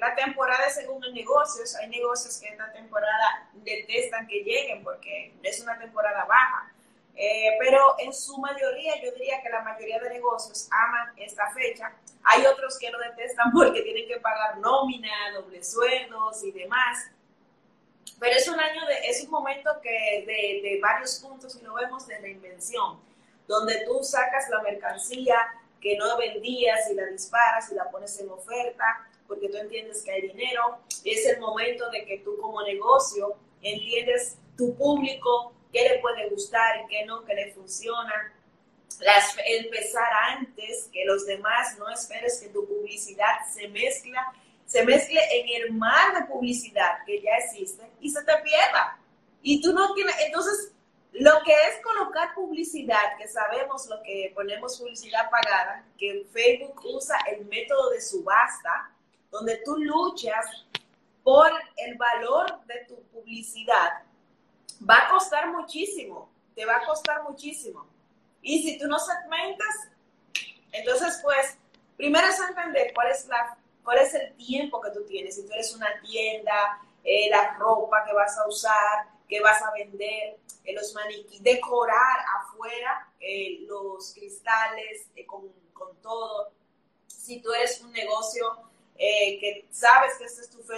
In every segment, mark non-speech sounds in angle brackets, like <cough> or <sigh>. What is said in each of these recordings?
La temporada según los negocios. Hay negocios que esta temporada detestan que lleguen porque es una temporada baja. Eh, pero en su mayoría, yo diría que la mayoría de negocios aman esta fecha. Hay otros que lo detestan <laughs> porque tienen que pagar nómina, doble sueldos y demás. Pero es un año de, es un momento que de, varios puntos, y lo vemos, de reinvención, donde tú sacas la mercancía que no vendías y la disparas y la pones en oferta, porque tú entiendes que hay dinero. Es el momento de que tú como negocio entiendes tu público, qué le puede gustar qué no, qué le funciona. Las, empezar antes que los demás, no esperes que tu publicidad se mezcla, se mezcle en el mar de publicidad que ya existe y se te pierda. Y tú no tienes, entonces, lo que es colocar publicidad, que sabemos lo que ponemos publicidad pagada, que Facebook usa el método de subasta, donde tú luchas por el valor de tu publicidad, va a costar muchísimo, te va a costar muchísimo. Y si tú no segmentas, entonces pues, primero es entender cuál es, la, cuál es el tiempo que tú tienes. Si tú eres una tienda, eh, la ropa que vas a usar, que vas a vender, eh, los maniquíes, decorar afuera eh, los cristales con, con todo. Si tú eres un negocio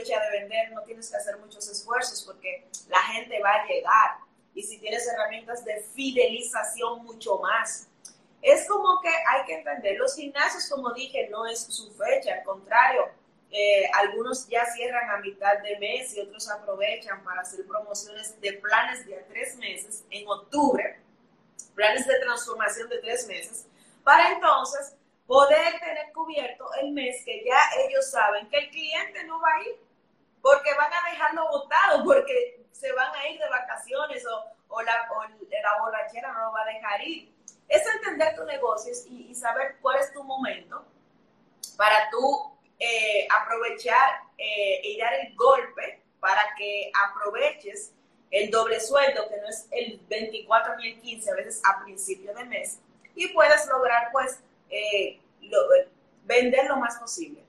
de vender, no tienes que hacer muchos esfuerzos porque la gente va a llegar. Y si tienes herramientas de fidelización, mucho más. Es como que hay que entender, los gimnasios, como dije, no es su fecha, al contrario, eh, algunos ya cierran a mitad de mes y otros aprovechan para hacer promociones de planes de tres meses en octubre, planes de transformación de tres meses, para entonces poder tener cubierto el mes que ya ellos saben que el cliente no va a ir, porque van a dejarlo botado, se van a ir de vacaciones o, la, borrachera no lo va a dejar ir. Es entender tu negocio y, saber cuál es tu momento para tú eh, aprovechar eh, y dar el golpe para que aproveches el doble sueldo, que no es el 24 ni el 15, a veces a principio de mes, y puedes lograr pues eh, vender lo más posible.